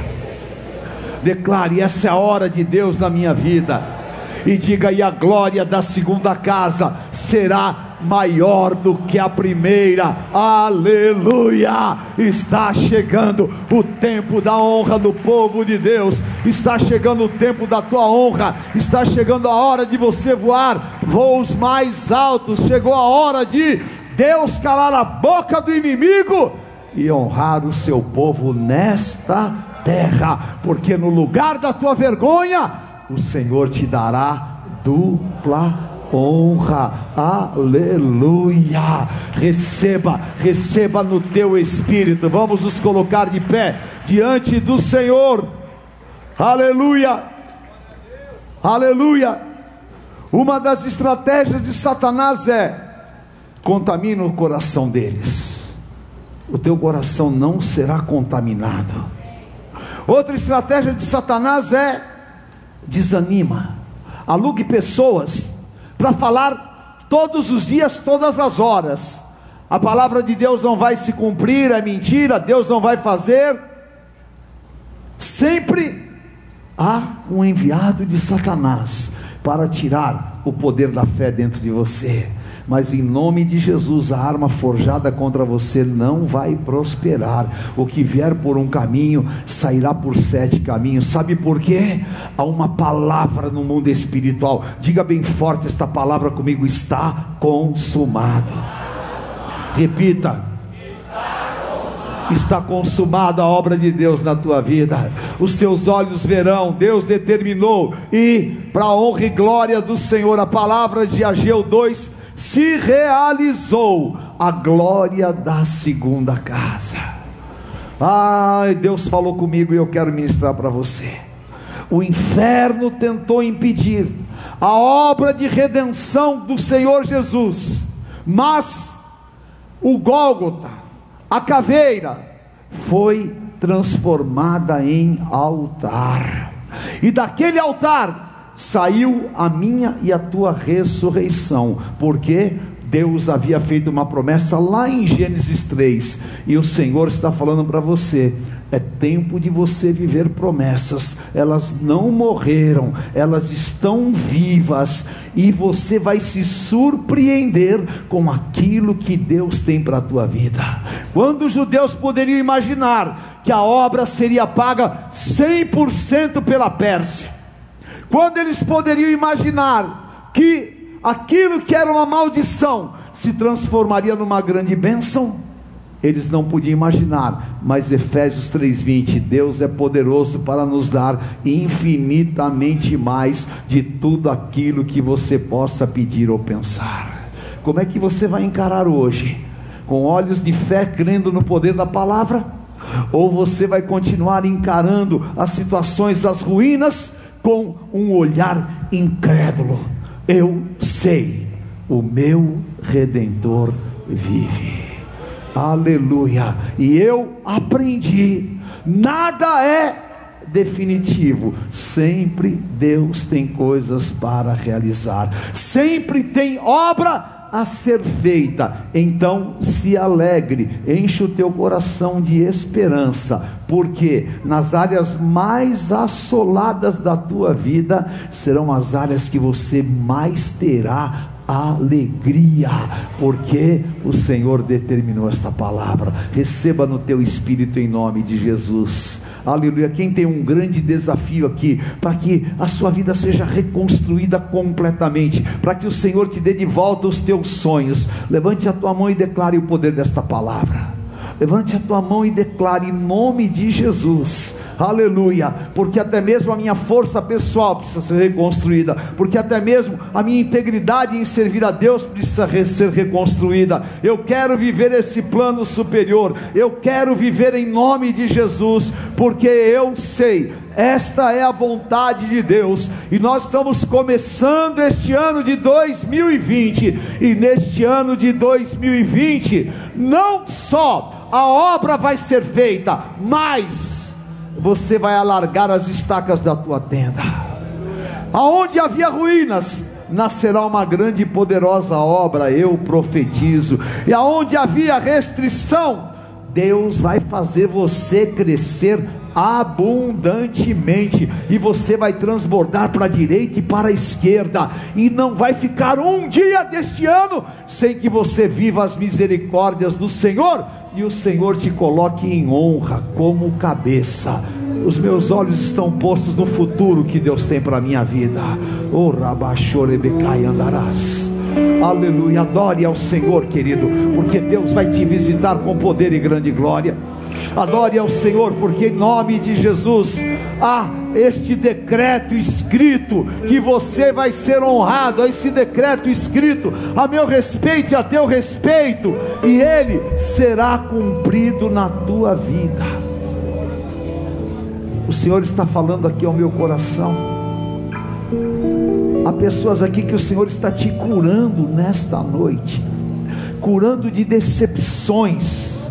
S2: Declare: Essa é a hora de Deus na minha vida. E diga: E a glória da segunda casa será maior do que a primeira. Aleluia! Está chegando o tempo da honra do povo de Deus. Está chegando o tempo da tua honra. Está chegando a hora de você voar voos mais altos. Chegou a hora de Deus calar a boca do inimigo e honrar o seu povo nesta terra, porque no lugar da tua vergonha, o Senhor te dará dupla honra, aleluia. Receba, receba no teu espírito. Vamos nos colocar de pé diante do Senhor, aleluia, aleluia. Uma das estratégias de Satanás é contamina o coração deles, o teu coração não será contaminado. Outra estratégia de Satanás é desanima, alugue pessoas para falar todos os dias, todas as horas. A palavra de Deus não vai se cumprir, é mentira, Deus não vai fazer. Sempre há um enviado de Satanás para tirar o poder da fé dentro de você mas em nome de Jesus, a arma forjada contra você não vai prosperar. O que vier por um caminho, sairá por sete caminhos. Sabe por quê? Há uma palavra no mundo espiritual. Diga bem forte esta palavra comigo: está consumado. Repita está consumada a obra de Deus na tua vida. Os teus olhos verão, Deus determinou, e para a honra e glória do Senhor, a palavra de Ageu 2, se realizou a glória da segunda casa. Ai, Deus falou comigo e eu quero ministrar para você. O inferno tentou impedir a obra de redenção do Senhor Jesus, mas o Gólgota, a caveira, foi transformada em altar, e daquele altar saiu a minha e a tua ressurreição, porque Deus havia feito uma promessa lá em Gênesis 3, e o Senhor está falando para você: é tempo de você viver promessas, elas não morreram, elas estão vivas, e você vai se surpreender com aquilo que Deus tem para a tua vida. Quando os judeus poderiam imaginar que a obra seria paga 100% pela Pérsia, quando eles poderiam imaginar que aquilo que era uma maldição se transformaria numa grande bênção, eles não podiam imaginar, mas Efésios 3:20, Deus é poderoso para nos dar infinitamente mais de tudo aquilo que você possa pedir ou pensar. Como é que você vai encarar hoje? Com olhos de fé, crendo no poder da palavra? Ou você vai continuar encarando as situações, as ruínas, com um olhar incrédulo. Eu sei, o meu redentor vive. Aleluia. E eu aprendi, nada é definitivo. Sempre Deus tem coisas para realizar. Sempre tem obra a ser feita. Então se alegre, enche o teu coração de esperança, porque nas áreas mais assoladas da tua vida serão as áreas que você mais terá alegria, porque o Senhor determinou esta palavra. Receba no teu espírito em nome de Jesus. Aleluia. Quem tem um grande desafio aqui para que a sua vida seja reconstruída completamente, para que o Senhor te dê de volta os teus sonhos. Levante a tua mão e declare o poder desta palavra. Levante a tua mão e declare em nome de Jesus. Aleluia, porque até mesmo a minha força pessoal precisa ser reconstruída, porque até mesmo a minha integridade em servir a Deus precisa ser reconstruída. Eu quero viver esse plano superior, eu quero viver em nome de Jesus, porque eu sei, esta é a vontade de Deus, e nós estamos começando este ano de 2020, e neste ano de 2020, não só a obra vai ser feita, mas você vai alargar as estacas da tua tenda. Aonde havia ruínas, nascerá uma grande e poderosa obra, eu profetizo. E aonde havia restrição, Deus vai fazer você crescer abundantemente, e você vai transbordar para a direita e para a esquerda, e não vai ficar um dia deste ano sem que você viva as misericórdias do Senhor e o Senhor te coloque em honra como cabeça. Os meus olhos estão postos no futuro que Deus tem para a minha vida. Oh, andarás. Aleluia, adore ao Senhor, querido, porque Deus vai te visitar com poder e grande glória. Adore ao Senhor, porque em nome de Jesus há este decreto escrito que você vai ser honrado, há esse decreto escrito a meu respeito e a teu respeito, e ele será cumprido na tua vida. O Senhor está falando aqui ao meu coração. Há pessoas aqui que o Senhor está te curando nesta noite, curando de decepções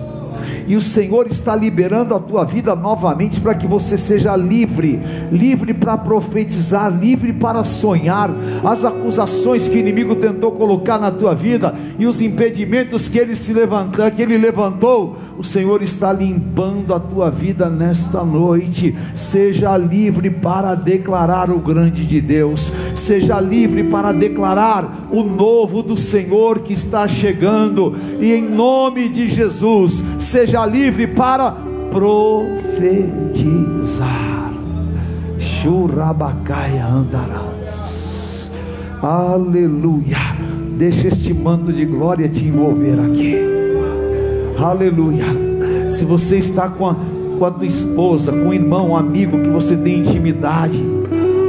S2: e o Senhor está liberando a tua vida novamente para que você seja livre, livre para profetizar, livre para sonhar. As acusações que o inimigo tentou colocar na tua vida e os impedimentos que ele se levantou, que ele levantou, o Senhor está limpando a tua vida nesta noite. Seja livre para declarar o grande de Deus, seja livre para declarar o novo do Senhor que está chegando, e em nome de Jesus, seja livre para profetizar. Churabacaia andarás. Aleluia. Deixa este manto de glória te envolver aqui. Aleluia. Se você está com a, com a tua esposa, com o irmão, um amigo que você tem intimidade,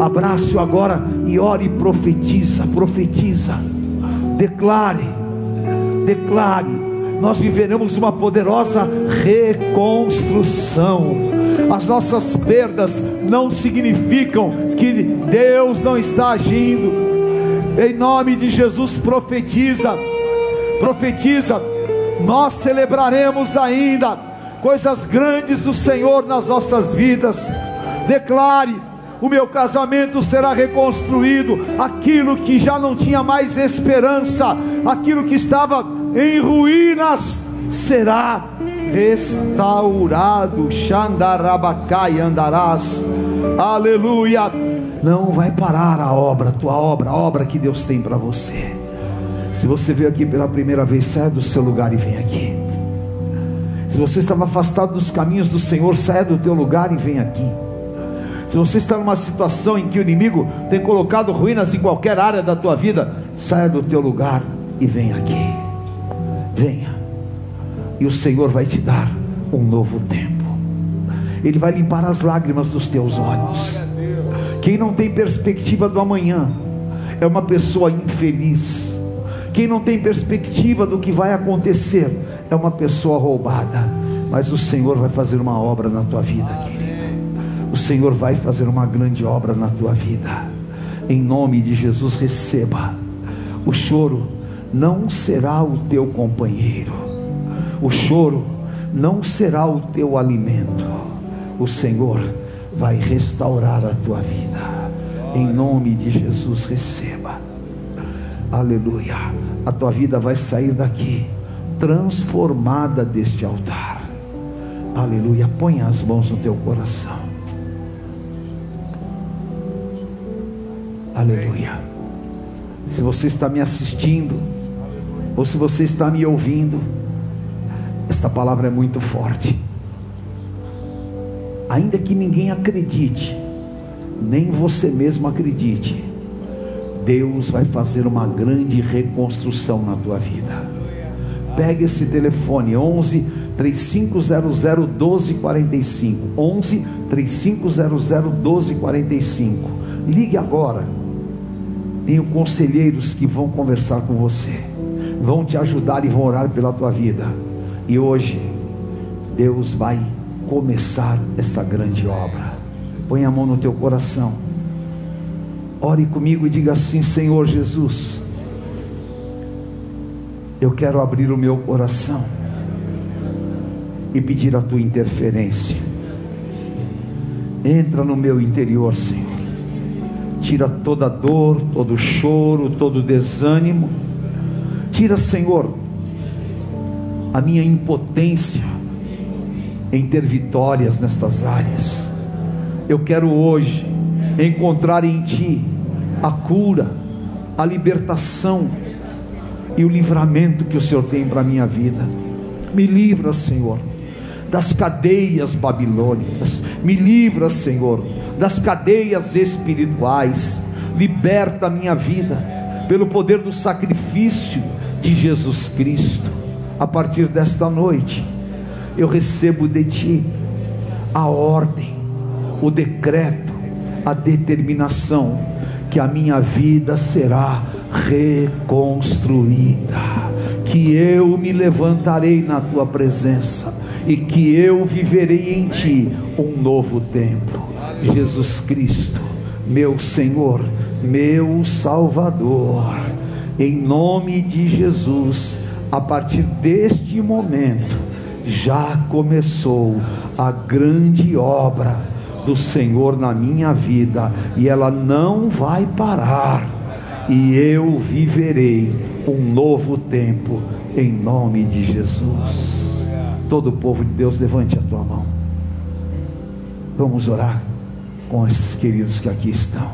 S2: abrace-o agora e ore e profetiza, profetiza. Declare, declare. Nós viveremos uma poderosa reconstrução. As nossas perdas não significam que Deus não está agindo. Em nome de Jesus, profetiza, profetiza nós celebraremos ainda coisas grandes do Senhor nas nossas vidas. Declare: o meu casamento será reconstruído, aquilo que já não tinha mais esperança, aquilo que estava em ruínas, será restaurado. Xandarabacai andarás, aleluia. Não vai parar a obra, tua obra, a obra que Deus tem para você. Se você veio aqui pela primeira vez, saia do seu lugar e vem aqui. Se você estava afastado dos caminhos do Senhor, saia do teu lugar e vem aqui. Se você está numa situação em que o inimigo tem colocado ruínas em qualquer área da tua vida, saia do teu lugar e vem aqui. Venha. E o Senhor vai te dar um novo tempo. Ele vai limpar as lágrimas dos teus olhos. Quem não tem perspectiva do amanhã é uma pessoa infeliz quem não tem perspectiva do que vai acontecer é uma pessoa roubada. Mas o Senhor vai fazer uma obra na tua vida, querido. O Senhor vai fazer uma grande obra na tua vida. Em nome de Jesus, receba. O choro não será o teu companheiro. O choro não será o teu alimento. O Senhor vai restaurar a tua vida. Em nome de Jesus, receba. Aleluia. A tua vida vai sair daqui transformada deste altar. Aleluia. Põe as mãos no teu coração. Aleluia. Se você está me assistindo, ou se você está me ouvindo, esta palavra é muito forte. Ainda que ninguém acredite, nem você mesmo acredite, Deus vai fazer uma grande reconstrução na tua vida. Pegue esse telefone 11 3500 1245. 11 3500 1245. Ligue agora. Tenho conselheiros que vão conversar com você, vão te ajudar e vão orar pela tua vida. E hoje, Deus vai começar essa grande obra. Põe a mão no teu coração. Ore comigo e diga assim: Senhor Jesus, eu quero abrir o meu coração e pedir a tua interferência. Entra no meu interior, Senhor. Tira toda dor, todo choro, todo desânimo. Tira, Senhor, a minha impotência em ter vitórias nestas áreas. Eu quero hoje encontrar em Ti a cura, a libertação e o livramento que o Senhor tem para a minha vida. Me livra, Senhor das cadeias babilônicas. Me livra, Senhor, das cadeias espirituais. Liberta a minha vida pelo poder do sacrifício de Jesus Cristo. A partir desta noite, eu recebo de ti a ordem, o decreto, a determinação que a minha vida será reconstruída, que eu me levantarei na tua presença e que eu viverei em ti um novo tempo. Jesus Cristo, meu Senhor, meu Salvador, em nome de Jesus, a partir deste momento, já começou a grande obra do Senhor na minha vida e ela não vai parar, e eu viverei um novo tempo em nome de Jesus. Todo o povo de Deus, levante a tua mão. Vamos orar com esses queridos que aqui estão.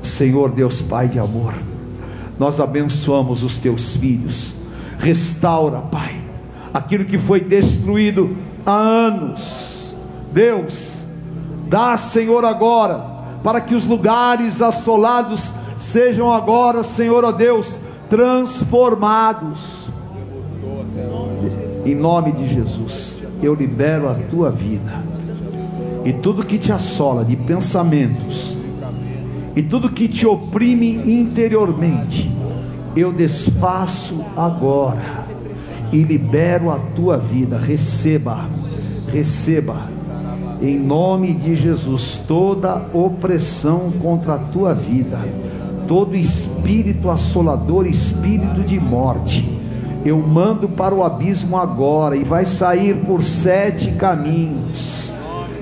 S2: Senhor Deus Pai de amor, nós abençoamos os teus filhos. Restaura, Pai, aquilo que foi destruído há anos. Deus, dá, Senhor, agora, para que os lugares assolados sejam agora, Senhor, ó Deus, transformados em nome de Jesus, eu libero a tua vida. E tudo que te assola de pensamentos, e tudo que te oprime interiormente, eu desfaço agora e libero a tua vida. Receba, receba, em nome de Jesus, toda opressão contra a tua vida, todo espírito assolador, espírito de morte eu mando para o abismo agora e vai sair por sete caminhos.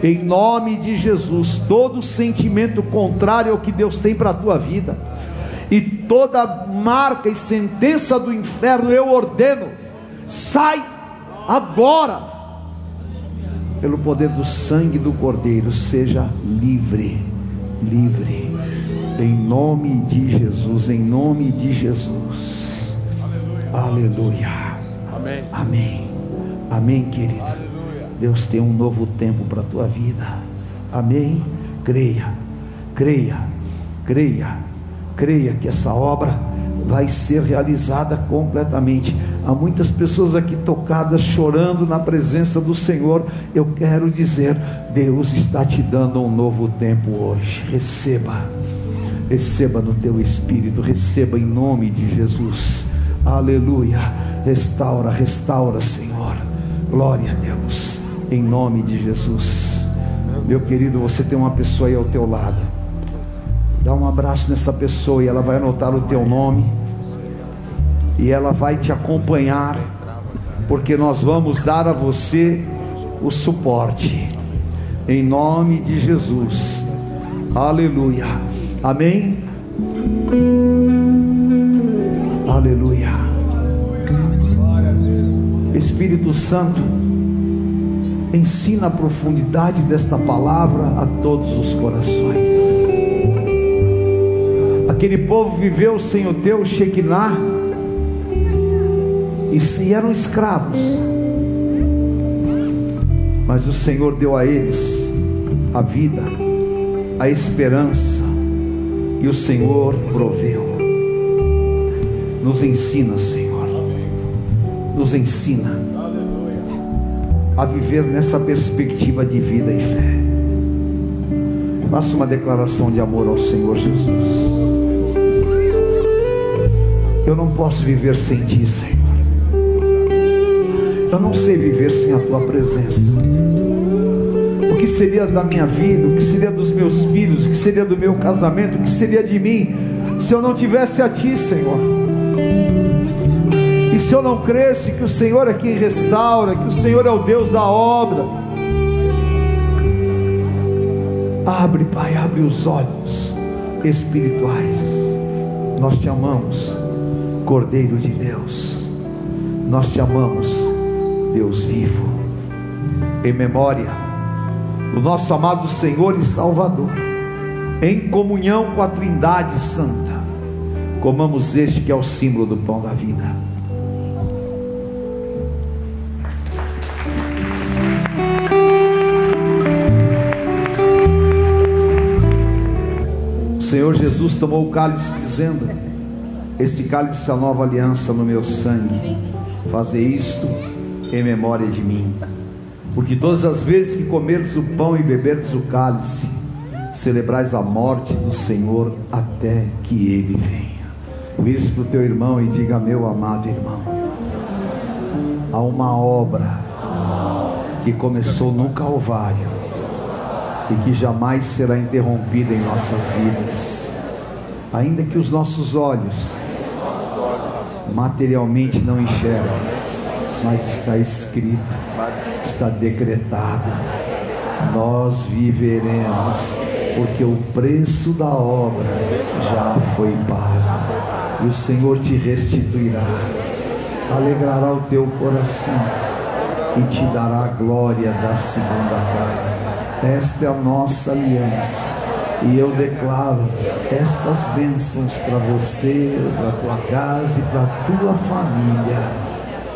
S2: Em nome de Jesus, todo sentimento contrário ao que Deus tem para a tua vida, e toda marca e sentença do inferno, eu ordeno, sai agora, pelo poder do sangue do Cordeiro, seja livre, livre, em nome de Jesus, em nome de Jesus. Aleluia. Amém. Amém. Amém, querido. Aleluia. Deus tem um novo tempo para a tua vida. Amém. Creia, creia, creia, creia que essa obra vai ser realizada completamente. Há muitas pessoas aqui tocadas, chorando na presença do Senhor. Eu quero dizer: Deus está te dando um novo tempo hoje. Receba, receba no teu espírito, receba em nome de Jesus. Aleluia. Restaura, restaura, Senhor. Glória a Deus. Em nome de Jesus. Meu querido, você tem uma pessoa aí ao teu lado. Dá um abraço nessa pessoa e ela vai anotar o teu nome. E ela vai te acompanhar. Porque nós vamos dar a você o suporte. Em nome de Jesus. Aleluia. Amém. Aleluia. Espírito Santo, ensina a profundidade desta palavra a todos os corações. Aquele povo viveu sem o teu Shekinah e eram escravos, mas o Senhor deu a eles a vida, a esperança, e o Senhor proveu. Nos ensina, Senhor nos ensina a viver nessa perspectiva de vida e fé. Faça uma declaração de amor ao Senhor Jesus. Eu não posso viver sem Ti, Senhor. Eu não sei viver sem a Tua presença. O que seria da minha vida, o que seria dos meus filhos, o que seria do meu casamento, o que seria de mim, se eu não tivesse a Ti, Senhor? E se eu não cresce que o Senhor é quem restaura, que o Senhor é o Deus da obra? Abre, Pai, abre os olhos espirituais. Nós te amamos, Cordeiro de Deus. Nós te amamos, Deus vivo. Em memória do nosso amado Senhor e Salvador, em comunhão com a Trindade Santa, comamos este que é o símbolo do pão da vida. Senhor Jesus tomou o cálice dizendo: Esse cálice a nova aliança no meu sangue. Fazer isto em memória de mim. Porque todas as vezes que comerdes o pão e beberdes o cálice, celebrais a morte do Senhor até que ele venha. Vire-se para o teu irmão e diga: Meu amado irmão, há uma obra que começou no Calvário e que jamais será interrompida em nossas vidas. Ainda que os nossos olhos materialmente não enxergam, mas está escrito, está decretado. Nós viveremos, porque o preço da obra já foi pago, e o Senhor te restituirá, alegrará o teu coração e te dará a glória da segunda casa. Esta é a nossa aliança. E eu declaro estas bênçãos para você, para tua casa e para tua família,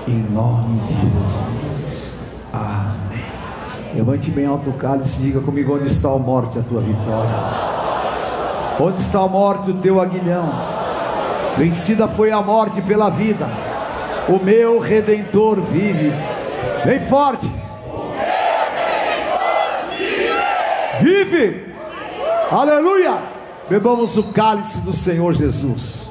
S2: em nome de Jesus. Amém. Levante bem alto o cálice e diga comigo: onde está a morte, a tua vitória? Onde está a morte, o teu aguilhão? Vencida foi a morte pela vida, o meu redentor vive. Bem forte. vive. Aleluia. Bebamos o cálice do Senhor Jesus.